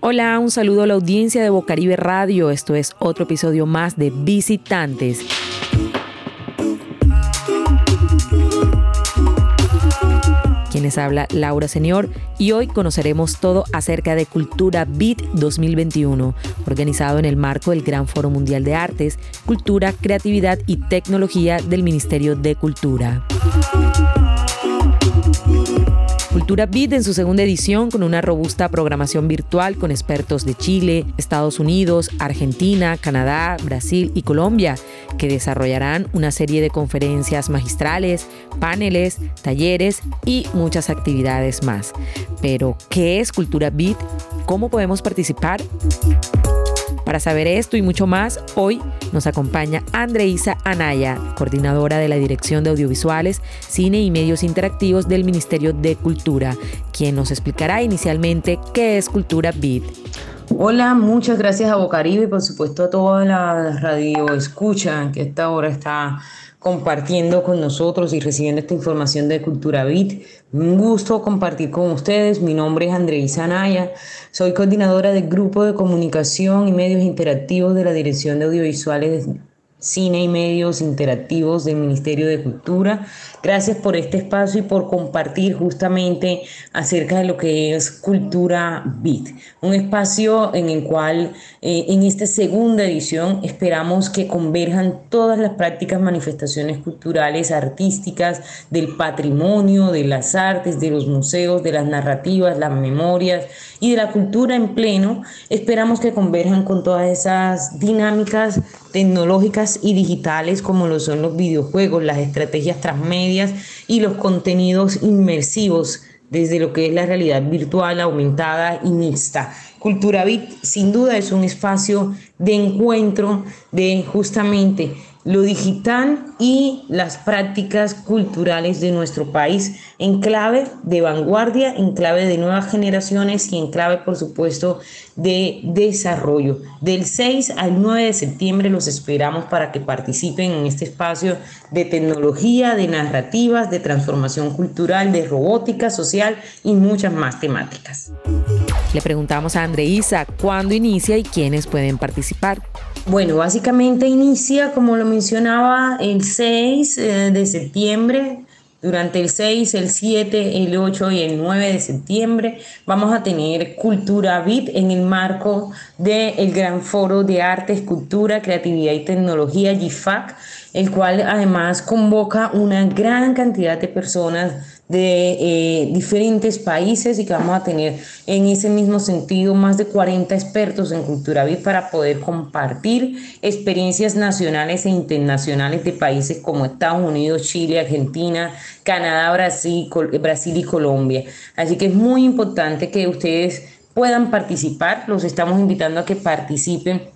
Hola, un saludo a la audiencia de Bocaribe Radio. Esto es otro episodio más de Visitantes. Quienes habla Laura Señor y hoy conoceremos todo acerca de Cultura BIT 2021, organizado en el marco del Gran Foro Mundial de Artes, Cultura, Creatividad y Tecnología del Ministerio de Cultura. Cultura Beat en su segunda edición con una robusta programación virtual con expertos de Chile, Estados Unidos, Argentina, Canadá, Brasil y Colombia, que desarrollarán una serie de conferencias magistrales, paneles, talleres y muchas actividades más. Pero, ¿qué es Cultura Beat? ¿Cómo podemos participar? Para saber esto y mucho más, hoy nos acompaña Andreisa Anaya, coordinadora de la Dirección de Audiovisuales, Cine y Medios Interactivos del Ministerio de Cultura, quien nos explicará inicialmente qué es Cultura Beat. Hola, muchas gracias a Bocaribe y por supuesto a toda la radio escucha que esta hora está compartiendo con nosotros y recibiendo esta información de Cultura Bit. Un gusto compartir con ustedes. Mi nombre es Andreisa Anaya. Soy coordinadora del Grupo de Comunicación y Medios Interactivos de la Dirección de Audiovisuales Cine y Medios Interactivos del Ministerio de Cultura. Gracias por este espacio y por compartir justamente acerca de lo que es Cultura Beat, un espacio en el cual eh, en esta segunda edición esperamos que converjan todas las prácticas, manifestaciones culturales, artísticas, del patrimonio, de las artes, de los museos, de las narrativas, las memorias y de la cultura en pleno. Esperamos que converjan con todas esas dinámicas tecnológicas y digitales como lo son los videojuegos, las estrategias transmedias y los contenidos inmersivos desde lo que es la realidad virtual, aumentada y mixta. Cultura Bit sin duda es un espacio de encuentro de justamente lo digital y las prácticas culturales de nuestro país en clave de vanguardia, en clave de nuevas generaciones y en clave, por supuesto, de desarrollo. Del 6 al 9 de septiembre los esperamos para que participen en este espacio de tecnología, de narrativas, de transformación cultural, de robótica social y muchas más temáticas. Le preguntamos a Andreisa cuándo inicia y quiénes pueden participar. Bueno, básicamente inicia, como lo mencionaba, el 6 eh, de septiembre. Durante el 6, el 7, el 8 y el 9 de septiembre vamos a tener Cultura Bit en el marco del Gran Foro de Artes, Cultura, Creatividad y Tecnología, GIFAC, el cual además convoca una gran cantidad de personas de eh, diferentes países y que vamos a tener en ese mismo sentido más de 40 expertos en cultura VIP para poder compartir experiencias nacionales e internacionales de países como Estados Unidos, Chile, Argentina, Canadá, Brasil, Brasil y Colombia. Así que es muy importante que ustedes puedan participar, los estamos invitando a que participen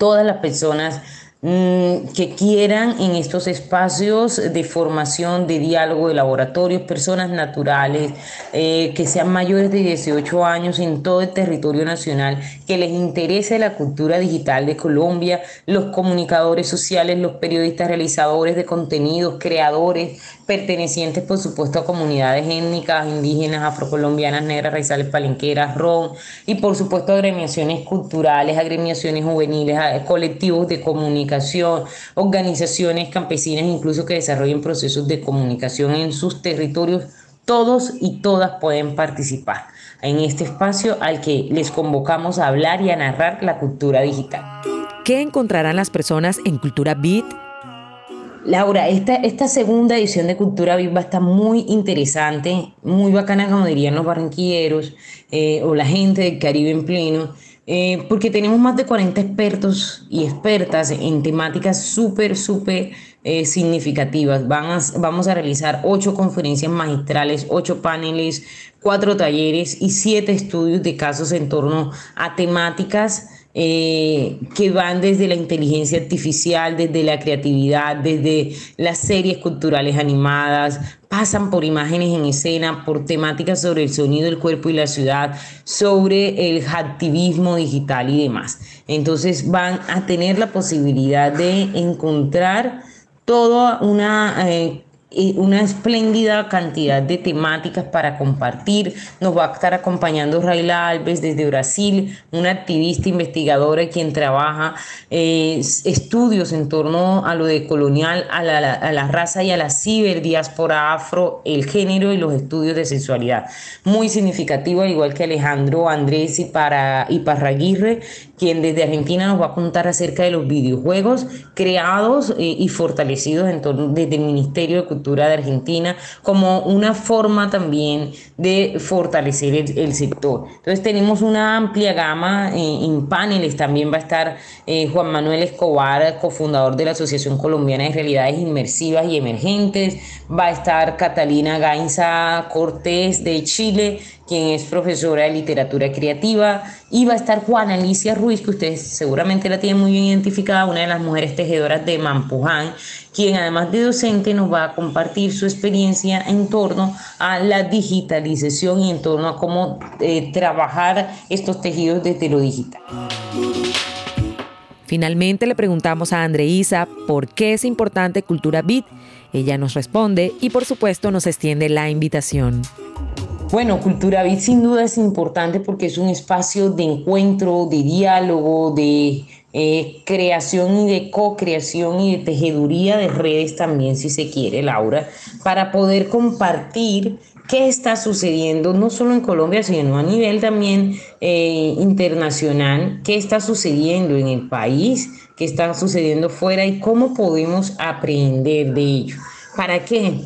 todas las personas que quieran en estos espacios de formación, de diálogo, de laboratorios, personas naturales, eh, que sean mayores de 18 años en todo el territorio nacional, que les interese la cultura digital de Colombia, los comunicadores sociales, los periodistas realizadores de contenidos, creadores, pertenecientes por supuesto a comunidades étnicas, indígenas, afrocolombianas, negras, raizales, palenqueras, ron, y por supuesto agremiaciones culturales, agremiaciones juveniles, colectivos de comunicación, organizaciones campesinas incluso que desarrollen procesos de comunicación en sus territorios. Todos y todas pueden participar en este espacio al que les convocamos a hablar y a narrar la cultura digital. ¿Qué encontrarán las personas en Cultura Beat? Laura, esta, esta segunda edición de Cultura Viva está muy interesante, muy bacana, como dirían los barranquilleros eh, o la gente del Caribe en pleno, eh, porque tenemos más de 40 expertos y expertas en temáticas súper, súper eh, significativas. Van vamos a realizar ocho conferencias magistrales, ocho paneles, cuatro talleres y siete estudios de casos en torno a temáticas eh, que van desde la inteligencia artificial, desde la creatividad, desde las series culturales animadas, pasan por imágenes en escena, por temáticas sobre el sonido del cuerpo y la ciudad, sobre el activismo digital y demás. Entonces van a tener la posibilidad de encontrar toda una... Eh, una espléndida cantidad de temáticas para compartir. Nos va a estar acompañando Raila Alves desde Brasil, una activista investigadora quien trabaja eh, estudios en torno a lo de colonial, a la, a la raza y a la ciberdiáspora afro, el género y los estudios de sexualidad. Muy significativo, al igual que Alejandro Andrés y, para, quien desde Argentina nos va a contar acerca de los videojuegos creados eh, y fortalecidos en desde el Ministerio de Cultura de Argentina como una forma también de fortalecer el, sector. Entonces tenemos una amplia gama eh, en paneles, también va a estar eh, Juan Manuel Escobar, cofundador de la Asociación Colombiana de Realidades Inmersivas y Emergentes, va a estar Catalina Gainza Cortés de Chile, quien es profesora de literatura creativa, y va a estar Juana Alicia Ruiz, que ustedes seguramente la tienen muy bien identificada, una de las mujeres tejedoras de Mampuján, quien además de docente nos va a compartir su experiencia en torno a la digitalización y en torno a cómo eh, trabajar estos tejidos desde lo digital. Finalmente le preguntamos a Andreisa por qué es importante Cultura Bit. Ella nos responde y por supuesto nos extiende la invitación. Bueno, Cultura Bit sin duda es importante porque es un espacio de encuentro, de diálogo, de eh, creación y de co-creación y de tejeduría de redes también, si se quiere, Laura, para poder compartir qué está sucediendo, no solo en Colombia, sino a nivel también eh, internacional, qué está sucediendo en el país, qué está sucediendo fuera y cómo podemos aprender de ello. ¿Para qué?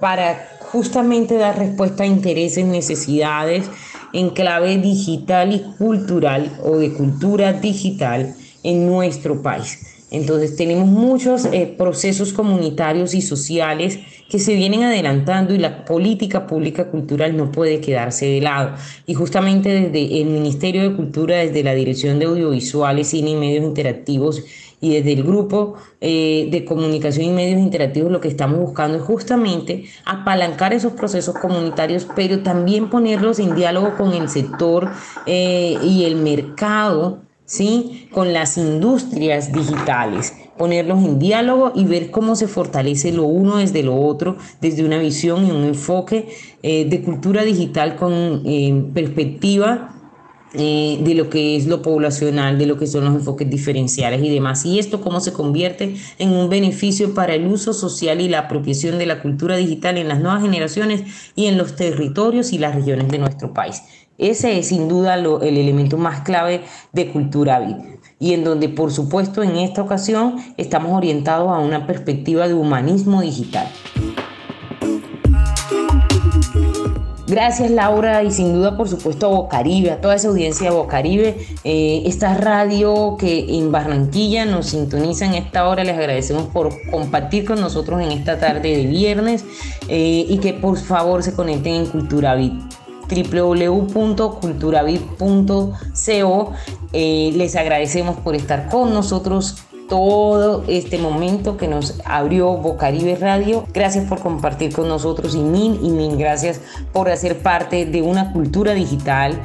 Para justamente dar respuesta a intereses, necesidades en clave digital y cultural o de cultura digital en nuestro país. Entonces tenemos muchos eh, procesos comunitarios y sociales que se vienen adelantando y la política pública cultural no puede quedarse de lado. Y justamente desde el Ministerio de Cultura, desde la Dirección de Audiovisuales, Cine y Medios Interactivos y desde el grupo eh, de comunicación y medios interactivos lo que estamos buscando es justamente apalancar esos procesos comunitarios, pero también ponerlos en diálogo con el sector eh, y el mercado, ¿sí? con las industrias digitales ponerlos en diálogo y ver cómo se fortalece lo uno desde lo otro, desde una visión y un enfoque eh, de cultura digital con perspectiva eh, de lo que es lo poblacional, de lo que son los enfoques diferenciales y demás. Y esto cómo se convierte en un beneficio para el uso social y la apropiación de la cultura digital en las nuevas generaciones y en los territorios y las regiones de nuestro país. Ese es sin duda el elemento más clave de Cultura Vid y en donde por supuesto en esta ocasión estamos orientados a una perspectiva de humanismo digital. Gracias Laura y sin duda por supuesto a Bocaribe, a toda esa audiencia de Bocaribe, eh, esta radio que en Barranquilla nos sintoniza en esta hora, les agradecemos por compartir con nosotros en esta tarde de viernes eh, y que por favor se conecten en Culturavit www.culturavit.co eh, les agradecemos por estar con nosotros todo este momento que nos abrió Bocaribe Radio. Gracias por compartir con nosotros y mil y mil gracias por hacer parte de una cultura digital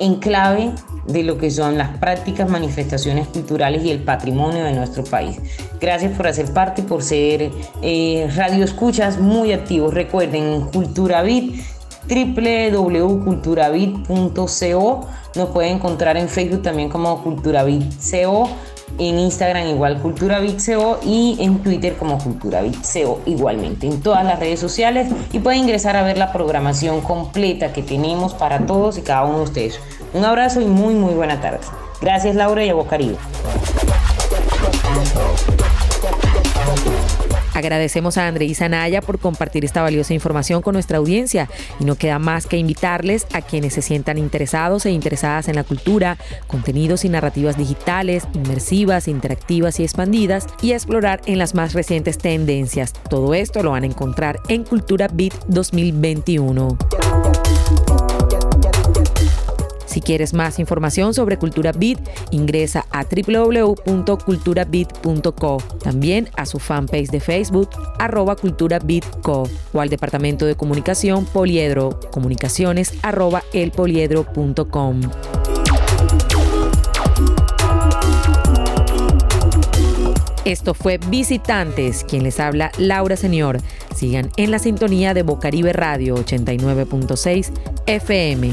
en clave de lo que son las prácticas, manifestaciones culturales y el patrimonio de nuestro país. Gracias por hacer parte por ser eh, radio escuchas muy activos. Recuerden, CulturaBit, www.culturabit.co. Nos pueden encontrar en Facebook también como CulturaBitCO en Instagram igual Cultura Vixeo y en Twitter como Cultura Vixeo igualmente, en todas las redes sociales y pueden ingresar a ver la programación completa que tenemos para todos y cada uno de ustedes. Un abrazo y muy muy buena tarde. Gracias Laura y a Bocaribe. Agradecemos a Andreisa Naya por compartir esta valiosa información con nuestra audiencia y no queda más que invitarles a quienes se sientan interesados e interesadas en la cultura, contenidos y narrativas digitales, inmersivas, interactivas y expandidas y a explorar en las más recientes tendencias. Todo esto lo van a encontrar en Cultura Beat 2021. Si quieres más información sobre Cultura Beat, ingresa a www.culturabit.co, también a su fanpage de Facebook, arroba culturabitco, o al Departamento de Comunicación Poliedro, comunicaciones arroba elpoliedro.com. Esto fue Visitantes, quien les habla Laura Señor. Sigan en la sintonía de Bocaribe Radio 89.6 FM.